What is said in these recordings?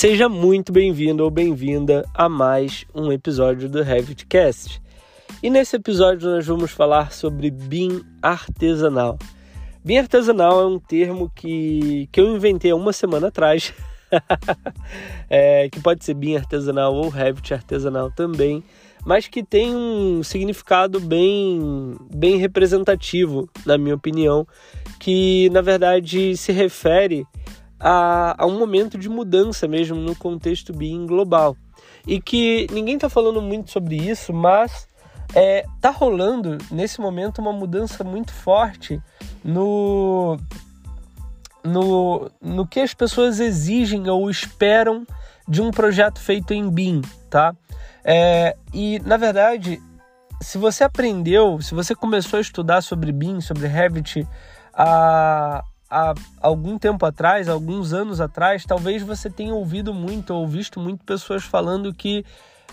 Seja muito bem-vindo ou bem-vinda a mais um episódio do Revitcast. E nesse episódio nós vamos falar sobre BIM artesanal. BIM artesanal é um termo que, que eu inventei há uma semana atrás, é, que pode ser BIM artesanal ou Revit artesanal também, mas que tem um significado bem, bem representativo, na minha opinião, que na verdade se refere a, a um momento de mudança mesmo no contexto BIM global. E que ninguém está falando muito sobre isso, mas é, tá rolando nesse momento uma mudança muito forte no, no, no que as pessoas exigem ou esperam de um projeto feito em BIM, tá? É, e na verdade, se você aprendeu, se você começou a estudar sobre BIM, sobre Revit, a, há algum tempo atrás, alguns anos atrás, talvez você tenha ouvido muito ou visto muito pessoas falando que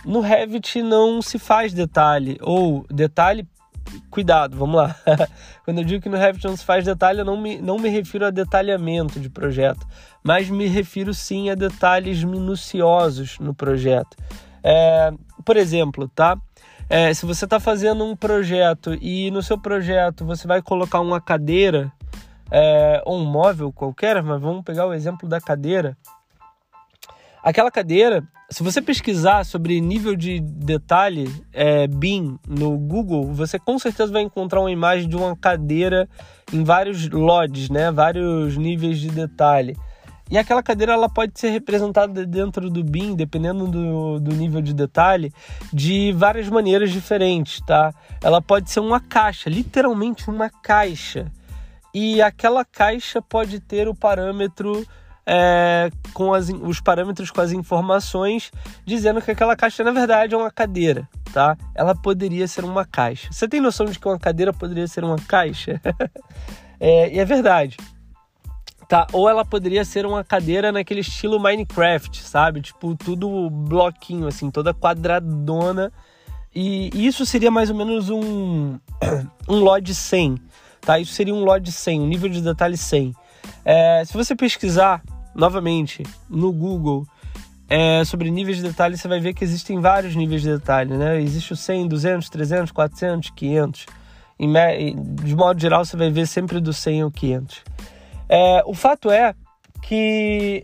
no Revit não se faz detalhe, ou detalhe, cuidado, vamos lá. Quando eu digo que no Revit não se faz detalhe, eu não me, não me refiro a detalhamento de projeto, mas me refiro sim a detalhes minuciosos no projeto. É, por exemplo, tá? É, se você está fazendo um projeto e no seu projeto você vai colocar uma cadeira é, ou um móvel qualquer, mas vamos pegar o exemplo da cadeira. Aquela cadeira, se você pesquisar sobre nível de detalhe é, BIM no Google, você com certeza vai encontrar uma imagem de uma cadeira em vários LODs, né? vários níveis de detalhe. E aquela cadeira ela pode ser representada dentro do BIM, dependendo do, do nível de detalhe, de várias maneiras diferentes, tá? Ela pode ser uma caixa, literalmente uma caixa e aquela caixa pode ter o parâmetro é, com as, os parâmetros com as informações dizendo que aquela caixa na verdade é uma cadeira, tá? Ela poderia ser uma caixa. Você tem noção de que uma cadeira poderia ser uma caixa? é, e é verdade. Tá, ou ela poderia ser uma cadeira naquele estilo Minecraft, sabe? Tipo, tudo bloquinho, assim, toda quadradona. E isso seria mais ou menos um, um LOD 100, Tá? Isso seria um LOD 100, um nível de detalhe 100. É, se você pesquisar novamente no Google é, sobre níveis de detalhe, você vai ver que existem vários níveis de detalhe. Né? Existe o 100, 200, 300, 400, 500. Em, de modo geral, você vai ver sempre do 100 ao 500. É, o fato é que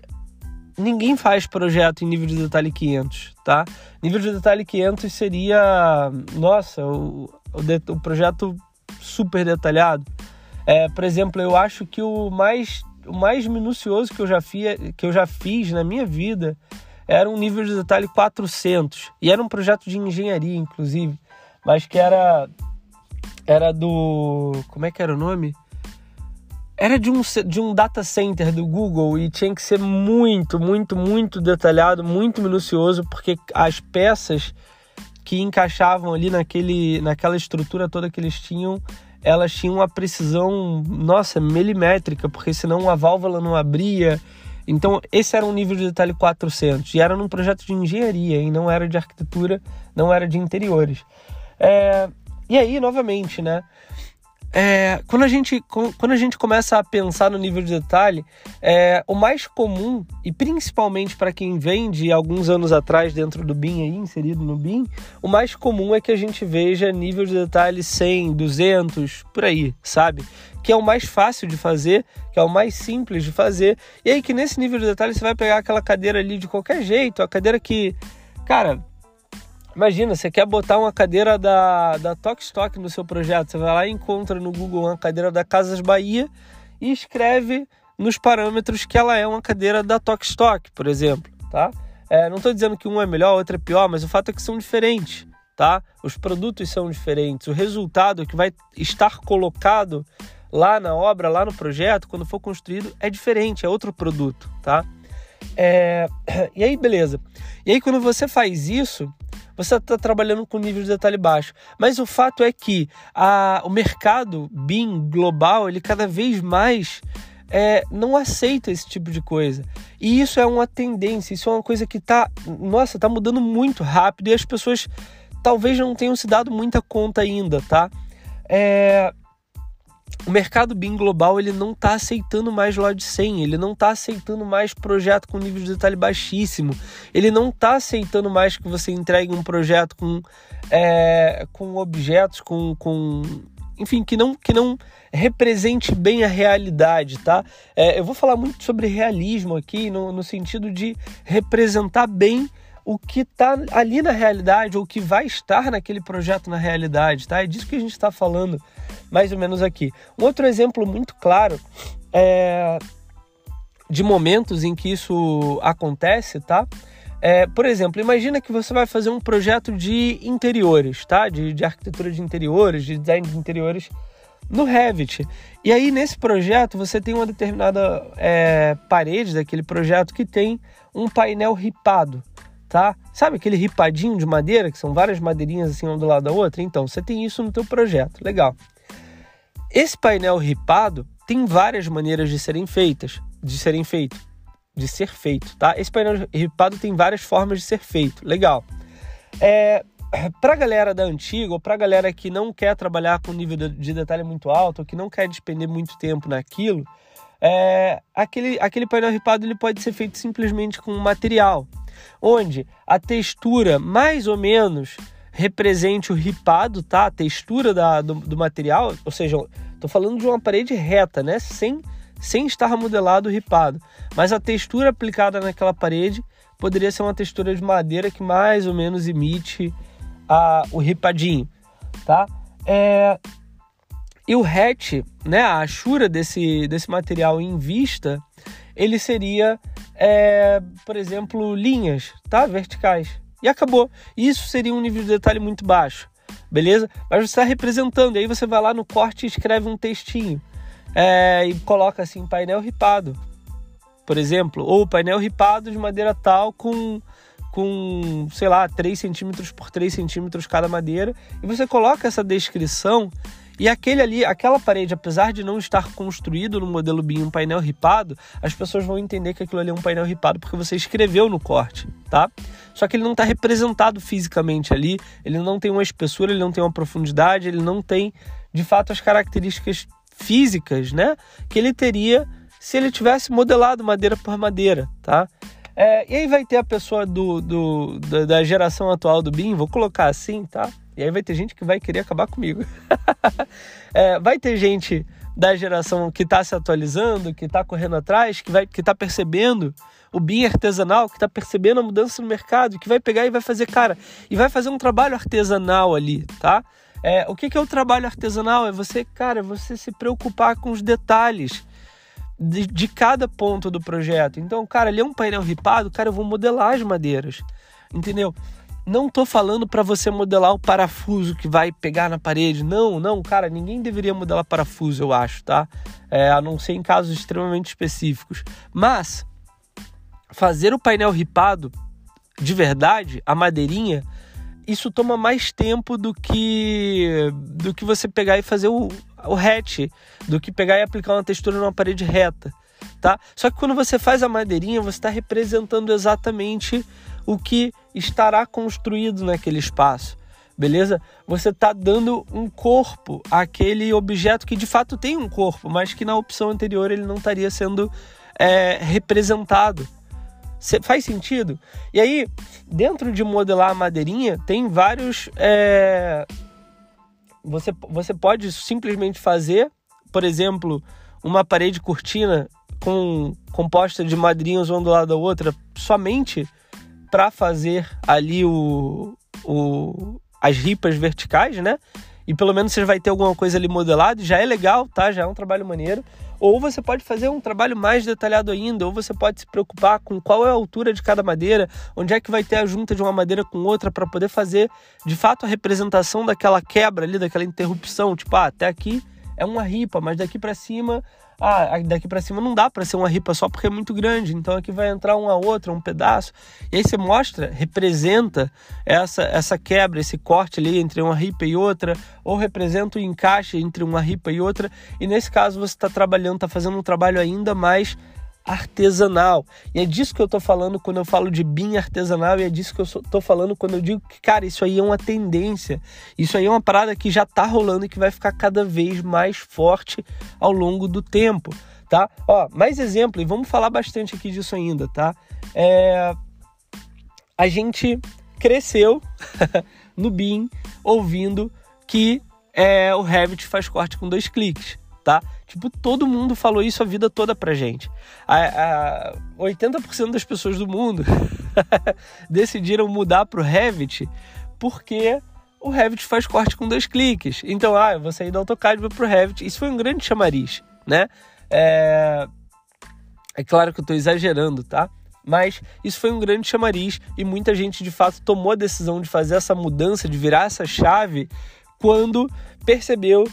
ninguém faz projeto em nível de detalhe 500, tá? Nível de detalhe 500 seria, nossa, o, o, o projeto super detalhado. É, por exemplo, eu acho que o mais, o mais minucioso que eu, já fi, que eu já fiz na minha vida era um nível de detalhe 400. E era um projeto de engenharia, inclusive, mas que era era do. Como é que era o nome? Era de um, de um data center do Google e tinha que ser muito, muito, muito detalhado, muito minucioso, porque as peças que encaixavam ali naquele, naquela estrutura toda que eles tinham, elas tinham uma precisão, nossa, milimétrica, porque senão a válvula não abria. Então, esse era um nível de detalhe 400 e era num projeto de engenharia e não era de arquitetura, não era de interiores. É, e aí, novamente, né? É, quando, a gente, quando a gente começa a pensar no nível de detalhe, é, o mais comum, e principalmente para quem vem de alguns anos atrás dentro do BIM, aí, inserido no BIM, o mais comum é que a gente veja nível de detalhe 100, 200, por aí, sabe? Que é o mais fácil de fazer, que é o mais simples de fazer. E aí que nesse nível de detalhe você vai pegar aquela cadeira ali de qualquer jeito, a cadeira que, cara, Imagina, você quer botar uma cadeira da, da Tok Stock no seu projeto. Você vai lá e encontra no Google uma cadeira da Casas Bahia e escreve nos parâmetros que ela é uma cadeira da Tok Stock, por exemplo, tá? É, não estou dizendo que um é melhor, outro é pior, mas o fato é que são diferentes, tá? Os produtos são diferentes. O resultado que vai estar colocado lá na obra, lá no projeto, quando for construído, é diferente, é outro produto, tá? É... E aí, beleza. E aí, quando você faz isso, você está trabalhando com nível de detalhe baixo. Mas o fato é que a, o mercado BIM global, ele cada vez mais é, não aceita esse tipo de coisa. E isso é uma tendência, isso é uma coisa que está, nossa, está mudando muito rápido e as pessoas talvez não tenham se dado muita conta ainda, tá? É, o mercado BIM global ele não está aceitando mais LOD 100, ele não está aceitando mais projeto com nível de detalhe baixíssimo, ele não está aceitando mais que você entregue um projeto com, é, com objetos, com, com enfim, que não, que não represente bem a realidade, tá? É, eu vou falar muito sobre realismo aqui, no, no sentido de representar bem o que está ali na realidade, ou o que vai estar naquele projeto na realidade, tá? É disso que a gente está falando mais ou menos aqui. Um outro exemplo muito claro é de momentos em que isso acontece, tá? É, por exemplo, imagina que você vai fazer um projeto de interiores, tá? De, de arquitetura de interiores, de design de interiores no Revit. E aí, nesse projeto, você tem uma determinada é, parede daquele projeto que tem um painel ripado, tá? Sabe aquele ripadinho de madeira, que são várias madeirinhas assim, uma do lado da outra? Então, você tem isso no teu projeto, legal. Esse painel ripado tem várias maneiras de serem feitas, de serem feito de ser feito, tá? Esse painel ripado tem várias formas de ser feito, legal. É, para a galera da antiga, ou para a galera que não quer trabalhar com nível de detalhe muito alto, ou que não quer despender muito tempo naquilo, é, aquele, aquele painel ripado ele pode ser feito simplesmente com um material, onde a textura mais ou menos represente o ripado, tá? A textura da, do, do material, ou seja, estou falando de uma parede reta, né? Sem sem estar modelado ripado. Mas a textura aplicada naquela parede poderia ser uma textura de madeira que mais ou menos imite a, o ripadinho, tá? É, e o hatch, né, a achura desse, desse material em vista, ele seria, é, por exemplo, linhas, tá? Verticais. E acabou. Isso seria um nível de detalhe muito baixo, beleza? Mas você está representando, aí você vai lá no corte e escreve um textinho é, e coloca assim painel ripado, por exemplo, ou painel ripado de madeira tal com com, sei lá, 3 centímetros por 3 centímetros cada madeira, e você coloca essa descrição e aquele ali, aquela parede, apesar de não estar construído no modelo BIM um painel ripado, as pessoas vão entender que aquilo ali é um painel ripado porque você escreveu no corte, tá? Só que ele não está representado fisicamente ali, ele não tem uma espessura, ele não tem uma profundidade, ele não tem, de fato, as características físicas, né? Que ele teria se ele tivesse modelado madeira por madeira, tá? É, e aí vai ter a pessoa do, do, da geração atual do BIM, vou colocar assim, tá? E aí vai ter gente que vai querer acabar comigo. é, vai ter gente da geração que está se atualizando, que está correndo atrás, que vai, que está percebendo o BIM artesanal, que está percebendo a mudança no mercado, que vai pegar e vai fazer, cara, e vai fazer um trabalho artesanal ali, tá? É, o que, que é o trabalho artesanal? É você, cara, é você se preocupar com os detalhes de, de cada ponto do projeto. Então, cara, ali é um painel ripado, cara, eu vou modelar as madeiras, entendeu? Não tô falando para você modelar o parafuso que vai pegar na parede. Não, não, cara, ninguém deveria modelar parafuso, eu acho, tá? É, a não ser em casos extremamente específicos. Mas fazer o painel ripado de verdade, a madeirinha, isso toma mais tempo do que do que você pegar e fazer o, o hatch, do que pegar e aplicar uma textura numa parede reta, tá? Só que quando você faz a madeirinha, você está representando exatamente o que estará construído naquele espaço, beleza? Você está dando um corpo àquele objeto que de fato tem um corpo, mas que na opção anterior ele não estaria sendo é, representado, Faz sentido? E aí, dentro de modelar a madeirinha, tem vários. É... Você, você pode simplesmente fazer, por exemplo, uma parede cortina com composta de madeirinhas uma do lado da outra, somente para fazer ali o, o, as ripas verticais, né? E pelo menos você vai ter alguma coisa ali modelada, já é legal, tá? Já é um trabalho maneiro. Ou você pode fazer um trabalho mais detalhado ainda, ou você pode se preocupar com qual é a altura de cada madeira, onde é que vai ter a junta de uma madeira com outra para poder fazer de fato a representação daquela quebra ali, daquela interrupção, tipo, ah, até aqui é uma ripa, mas daqui para cima ah, daqui para cima não dá para ser uma ripa só porque é muito grande, então aqui vai entrar uma outra, um pedaço. E aí você mostra, representa essa essa quebra, esse corte ali entre uma ripa e outra, ou representa o encaixe entre uma ripa e outra. E nesse caso você está trabalhando, está fazendo um trabalho ainda mais artesanal. E é disso que eu tô falando quando eu falo de BIM artesanal e é disso que eu tô falando quando eu digo que, cara, isso aí é uma tendência. Isso aí é uma parada que já tá rolando e que vai ficar cada vez mais forte ao longo do tempo, tá? Ó, mais exemplo, e vamos falar bastante aqui disso ainda, tá? É... A gente cresceu no BIM ouvindo que é, o Revit faz corte com dois cliques, tá? Tipo, todo mundo falou isso a vida toda pra gente. A, a 80% das pessoas do mundo decidiram mudar pro Revit porque o Revit faz corte com dois cliques. Então, ah, eu vou sair do AutoCAD e vou pro Revit. Isso foi um grande chamariz, né? É, é claro que eu tô exagerando, tá? Mas isso foi um grande chamariz e muita gente de fato tomou a decisão de fazer essa mudança, de virar essa chave quando percebeu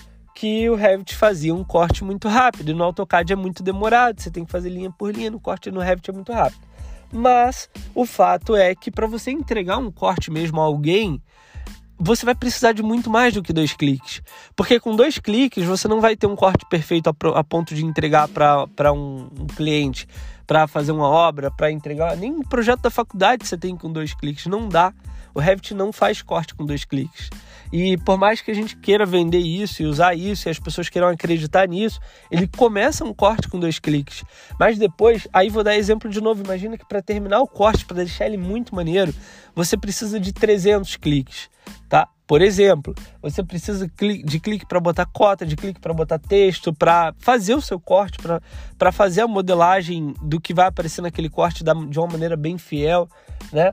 que o Revit fazia um corte muito rápido. E no AutoCAD é muito demorado, você tem que fazer linha por linha, no corte no Revit é muito rápido. Mas o fato é que para você entregar um corte mesmo a alguém, você vai precisar de muito mais do que dois cliques. Porque com dois cliques você não vai ter um corte perfeito a, ponto de entregar para um, um cliente, para fazer uma obra, para entregar. Nem um projeto da faculdade você tem com dois cliques, não dá. O Revit não faz corte com dois cliques. E por mais que a gente queira vender isso e usar isso e as pessoas queiram acreditar nisso, ele começa um corte com dois cliques. Mas depois, aí vou dar exemplo de novo. Imagina que para terminar o corte, para deixar ele muito maneiro, você precisa de 300 cliques, tá? Por exemplo, você precisa de clique para botar cota, de clique para botar texto, para fazer o seu corte, para fazer a modelagem do que vai aparecer naquele corte de uma maneira bem fiel, né?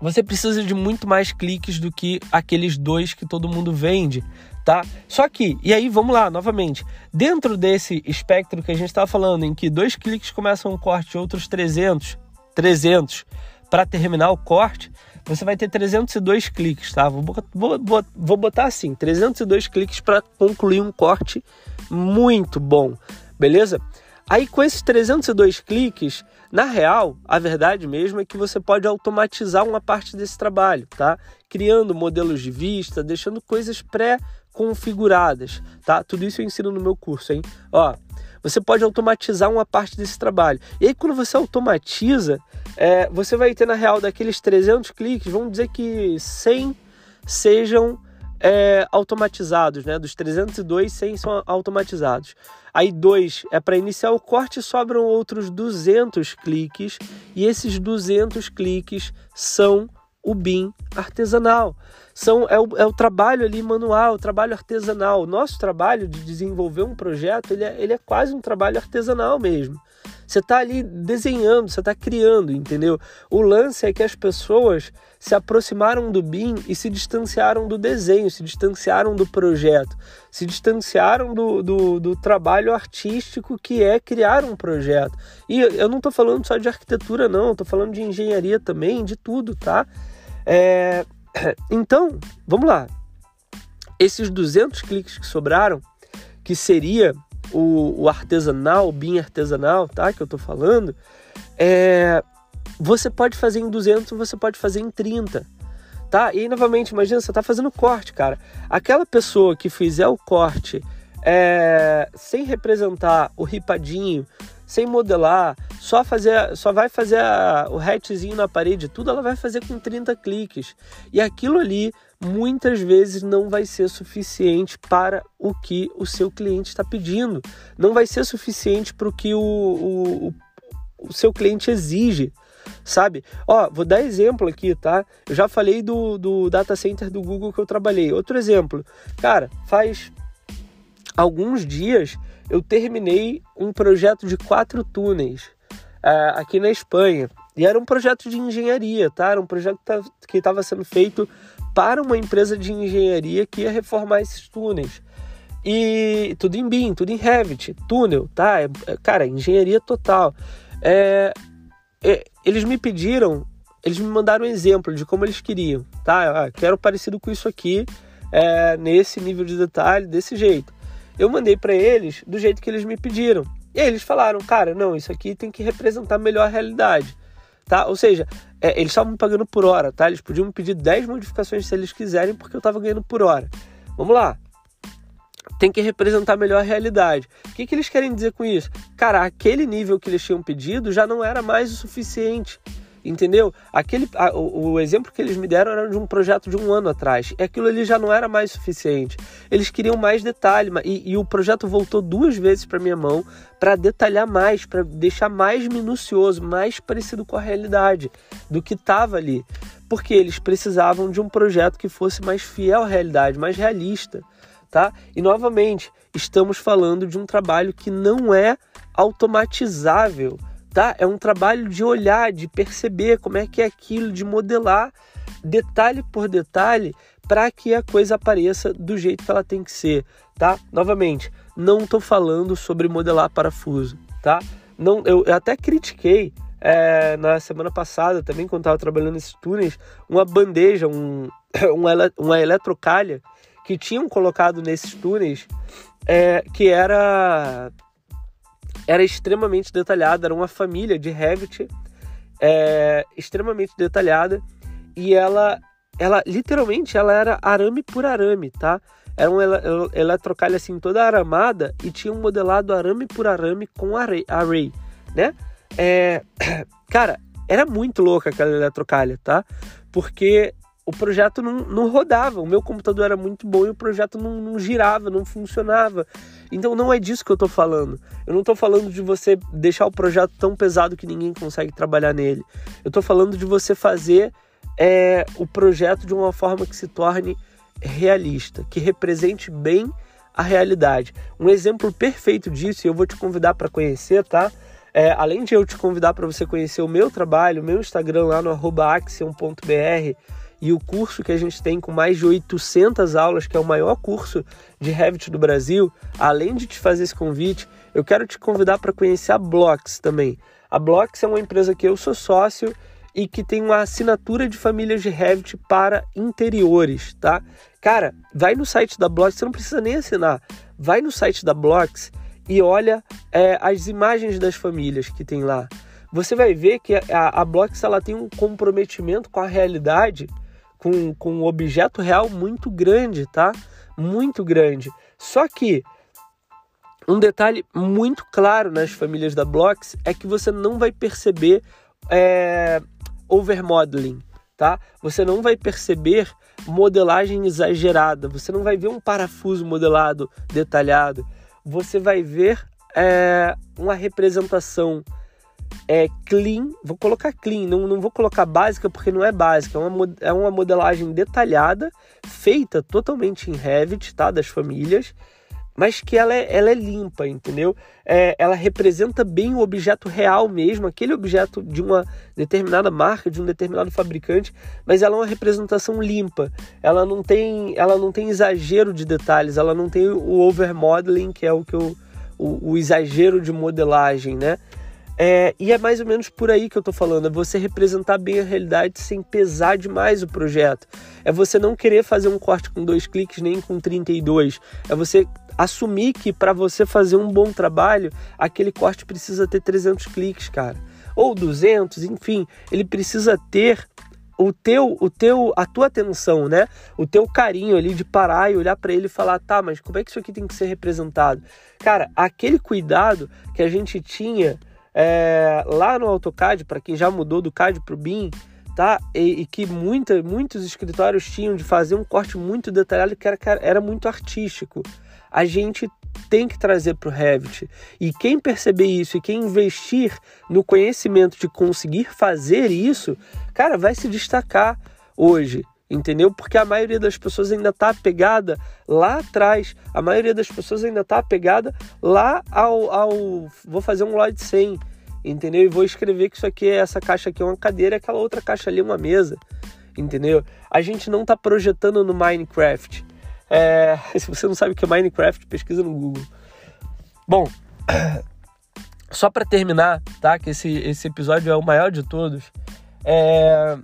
Você precisa de muito mais cliques do que aqueles dois que todo mundo vende, tá? Só que, e aí vamos lá, novamente, dentro desse espectro que a gente estava falando, em que dois cliques começam um corte, outros 300, 300 para terminar o corte, você vai ter 302 cliques, tá? Vou, vou, vou botar assim, 302 cliques para concluir um corte muito bom, beleza? Aí com esses 302 cliques, na real, a verdade mesmo é que você pode automatizar uma parte desse trabalho, tá? Criando modelos de vista, deixando coisas pré-configuradas, tá? Tudo isso eu ensino no meu curso, hein? Ó, você pode automatizar uma parte desse trabalho. E aí, quando você automatiza, é, você vai ter, na real, daqueles 300 cliques, vamos dizer que 100 sejam é, automatizados, né? Dos 302, 100 são automatizados. Aí dois é para iniciar o corte, sobram outros 200 cliques e esses 200 cliques são o BIM artesanal. São, é, o, é o trabalho ali manual, o trabalho artesanal. O nosso trabalho de desenvolver um projeto, ele é, ele é quase um trabalho artesanal mesmo. Você está ali desenhando, você está criando, entendeu? O lance é que as pessoas se aproximaram do BIM e se distanciaram do desenho, se distanciaram do projeto, se distanciaram do, do, do trabalho artístico que é criar um projeto. E eu não estou falando só de arquitetura, não, estou falando de engenharia também, de tudo, tá? É... Então, vamos lá. Esses 200 cliques que sobraram, que seria o, o artesanal, o BIM artesanal, tá? Que eu tô falando, é, você pode fazer em 200, você pode fazer em 30, tá? E novamente, imagina, você tá fazendo corte, cara. Aquela pessoa que fizer o corte é, sem representar o ripadinho, sem modelar, só fazer, só vai fazer a, o hatchzinho na parede, tudo ela vai fazer com 30 cliques. E aquilo ali muitas vezes não vai ser suficiente para o que o seu cliente está pedindo, não vai ser suficiente para o que o, o, o seu cliente exige sabe? Ó, vou dar exemplo aqui, tá? Eu já falei do, do data center do Google que eu trabalhei. Outro exemplo, cara, faz alguns dias eu terminei um projeto de quatro túneis uh, aqui na Espanha. E era um projeto de engenharia, tá? Era um projeto que estava sendo feito para uma empresa de engenharia que ia reformar esses túneis. E tudo em BIM, tudo em Revit, túnel, tá? É, é, cara, engenharia total. É, é, eles me pediram, eles me mandaram um exemplo de como eles queriam, tá? Ah, quero parecido com isso aqui, é, nesse nível de detalhe, desse jeito. Eu mandei para eles do jeito que eles me pediram. E aí eles falaram, cara, não, isso aqui tem que representar melhor a realidade tá? Ou seja, é, eles estavam me pagando por hora, tá? Eles podiam me pedir 10 modificações se eles quiserem, porque eu estava ganhando por hora. Vamos lá. Tem que representar melhor a realidade. O que, que eles querem dizer com isso? Cara, aquele nível que eles tinham pedido já não era mais o suficiente. Entendeu? Aquele, a, o, o, exemplo que eles me deram era de um projeto de um ano atrás. E aquilo ali já não era mais suficiente. Eles queriam mais detalhe. E, e o projeto voltou duas vezes para minha mão para detalhar mais, para deixar mais minucioso, mais parecido com a realidade do que estava ali. Porque eles precisavam de um projeto que fosse mais fiel à realidade, mais realista. Tá? E novamente, estamos falando de um trabalho que não é automatizável tá? É um trabalho de olhar, de perceber como é que é aquilo, de modelar detalhe por detalhe para que a coisa apareça do jeito que ela tem que ser, tá? Novamente, não estou falando sobre modelar parafuso, tá? Não, eu, eu até critiquei é, na semana passada também, quando estava trabalhando nesses túneis, uma bandeja, um, uma, uma eletrocalha que tinham colocado nesses túneis é, que era era extremamente detalhada, era uma família de Revit é, extremamente detalhada e ela, ela literalmente ela era arame por arame, tá? Era um eletrocalha assim toda aramada e tinha um modelado arame por arame com array, array né? É, cara, era muito louca aquela eletrocalha, tá? Porque o projeto não, não rodava, o meu computador era muito bom e o projeto não, não girava, não funcionava. Então não é disso que eu estou falando. Eu não estou falando de você deixar o projeto tão pesado que ninguém consegue trabalhar nele. Eu estou falando de você fazer é, o projeto de uma forma que se torne realista, que represente bem a realidade. Um exemplo perfeito disso, e eu vou te convidar para conhecer, tá? É, além de eu te convidar para você conhecer o meu trabalho, o meu Instagram lá no axion.br, e o curso que a gente tem com mais de 800 aulas, que é o maior curso de Revit do Brasil, além de te fazer esse convite, eu quero te convidar para conhecer a Blocks também. A Blocks é uma empresa que eu sou sócio e que tem uma assinatura de famílias de Revit para interiores, tá? Cara, vai no site da Blocks, você não precisa nem assinar. Vai no site da Blocks e olha é, as imagens das famílias que tem lá. Você vai ver que a, a Blocks ela tem um comprometimento com a realidade com, com um objeto real muito grande, tá? Muito grande. Só que um detalhe muito claro nas famílias da Blocks é que você não vai perceber é, overmodeling, tá? Você não vai perceber modelagem exagerada, você não vai ver um parafuso modelado detalhado, você vai ver é, uma representação é clean, vou colocar clean, não, não vou colocar básica porque não é básica, é uma, é uma modelagem detalhada, feita totalmente em Revit, tá, das famílias, mas que ela é, ela é limpa, entendeu? É, ela representa bem o objeto real mesmo, aquele objeto de uma determinada marca, de um determinado fabricante, mas ela é uma representação limpa. Ela não tem, ela não tem exagero de detalhes, ela não tem o overmodeling, que é o que eu, o, o exagero de modelagem, né? É, e é mais ou menos por aí que eu tô falando, é você representar bem a realidade sem pesar demais o projeto. É você não querer fazer um corte com dois cliques nem com 32. É você assumir que para você fazer um bom trabalho, aquele corte precisa ter 300 cliques, cara. Ou 200, enfim, ele precisa ter o teu, o teu, a tua atenção, né? O teu carinho ali de parar e olhar para ele e falar, tá, mas como é que isso aqui tem que ser representado? Cara, aquele cuidado que a gente tinha é, lá no AutoCAD, para quem já mudou do CAD para o BIM, tá? E, e, que muita, muitos escritórios tinham de fazer um corte muito detalhado que era, era muito artístico. A gente tem que trazer para o Revit. E quem perceber isso e quem investir no conhecimento de conseguir fazer isso, cara, vai se destacar hoje entendeu? Porque a maioria das pessoas ainda está apegada lá atrás, a maioria das pessoas ainda está apegada lá ao, ao, vou fazer um Lloyd 100, entendeu? E vou escrever que isso aqui, essa caixa aqui é uma cadeira, aquela outra caixa ali é uma mesa, entendeu? A gente não está projetando no Minecraft. É, se você não sabe o que é Minecraft, pesquisa no Google. Bom, só para terminar, tá? Que esse, esse episódio é o maior de todos. É,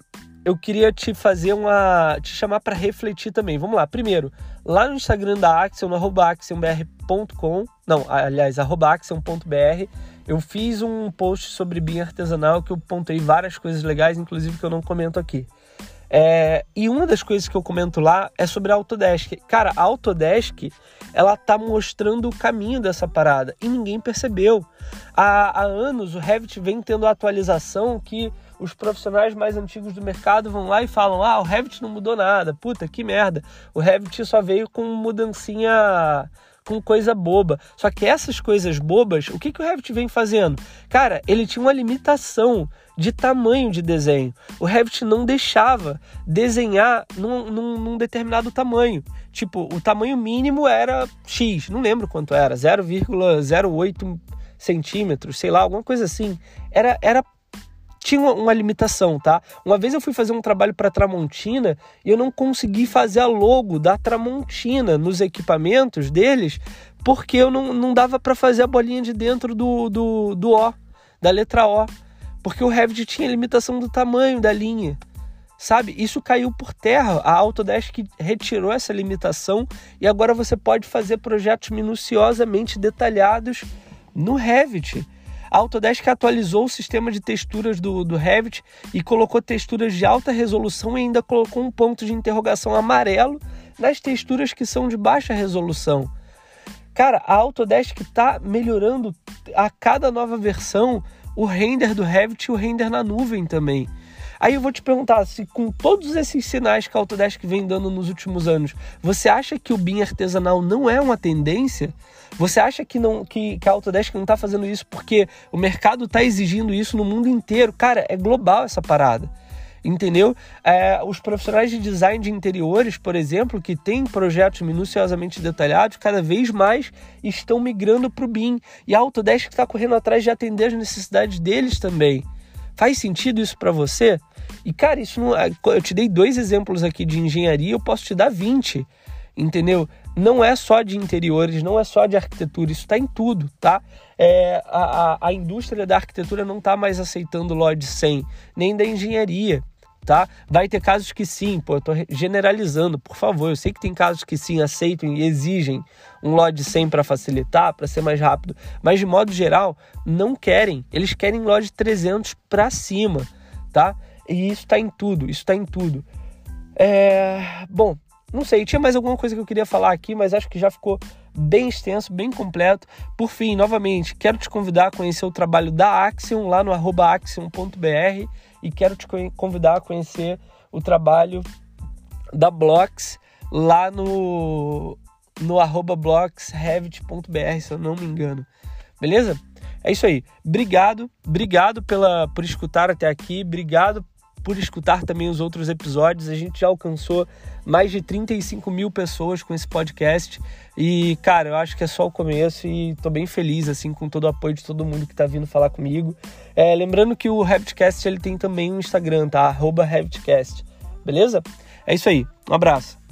eu queria te fazer uma. te chamar para refletir também. Vamos lá. Primeiro, lá no Instagram da Axion, no axionbr.com, não, aliás, axion.br, eu fiz um post sobre BIM artesanal que eu pontei várias coisas legais, inclusive que eu não comento aqui. É, e uma das coisas que eu comento lá é sobre a Autodesk. Cara, a Autodesk, ela tá mostrando o caminho dessa parada e ninguém percebeu. Há, há anos o Revit vem tendo atualização que os profissionais mais antigos do mercado vão lá e falam: ah, o Revit não mudou nada, puta, que merda. O Revit só veio com mudancinha com coisa boba. Só que essas coisas bobas, o que, que o Revit vem fazendo? Cara, ele tinha uma limitação de tamanho de desenho. O Revit não deixava desenhar num, num, num determinado tamanho. Tipo, o tamanho mínimo era X, não lembro quanto era, 0,08 centímetros, sei lá, alguma coisa assim. Era, era tinha uma, limitação, tá? Uma vez eu fui fazer um trabalho para Tramontina e eu não consegui fazer a logo da Tramontina nos equipamentos deles porque eu não, não dava para fazer a bolinha de dentro do, do, do O, da letra O, porque o Revit tinha limitação do tamanho da linha. Sabe, isso caiu por terra. A Autodesk retirou essa limitação e agora você pode fazer projetos minuciosamente detalhados no Revit. A Autodesk atualizou o sistema de texturas do, do Revit e colocou texturas de alta resolução e ainda colocou um ponto de interrogação amarelo nas texturas que são de baixa resolução. Cara, a Autodesk está melhorando a cada nova versão o render do Revit e o render na nuvem também. Aí eu vou te perguntar, se com todos esses sinais que a Autodesk vem dando nos últimos anos, você acha que o BIM artesanal não é uma tendência? Você acha que, não, que, que a Autodesk não está fazendo isso porque o mercado está exigindo isso no mundo inteiro? Cara, é global essa parada entendeu? É, os profissionais de design de interiores, por exemplo, que têm projetos minuciosamente detalhados, cada vez mais estão migrando para o BIM. E a Autodesk está correndo atrás de atender as necessidades deles também. Faz sentido isso para você? E cara, isso não, é, eu te dei dois exemplos aqui de engenharia, eu posso te dar 20, entendeu? Não é só de interiores, não é só de arquitetura, isso está em tudo, tá? É, a, a, a indústria da arquitetura não está mais aceitando LOD 100, nem da engenharia tá? Vai ter casos que sim, pô, eu tô generalizando, por favor. Eu sei que tem casos que sim aceitam e exigem um LOD 100 para facilitar, para ser mais rápido, mas de modo geral não querem. Eles querem LOD 300 para cima, tá? E isso está em tudo, isso está em tudo. É... Bom, não sei, tinha mais alguma coisa que eu queria falar aqui, mas acho que já ficou bem extenso, bem completo. Por fim, novamente, quero te convidar a conhecer o trabalho da Axion lá no axion.br e quero te convidar a conhecer o trabalho da Blocks lá no no arroba blocksrevit.br, se eu não me engano. Beleza? É isso aí. Obrigado, obrigado pela por escutar até aqui, obrigado por escutar também os outros episódios. A gente já alcançou mais de 35 mil pessoas com esse podcast. E, cara, eu acho que é só o começo e tô bem feliz, assim, com todo o apoio de todo mundo que tá vindo falar comigo. É, lembrando que o Revitcast, ele tem também um Instagram, tá? Arroba. Beleza? É isso aí. Um abraço.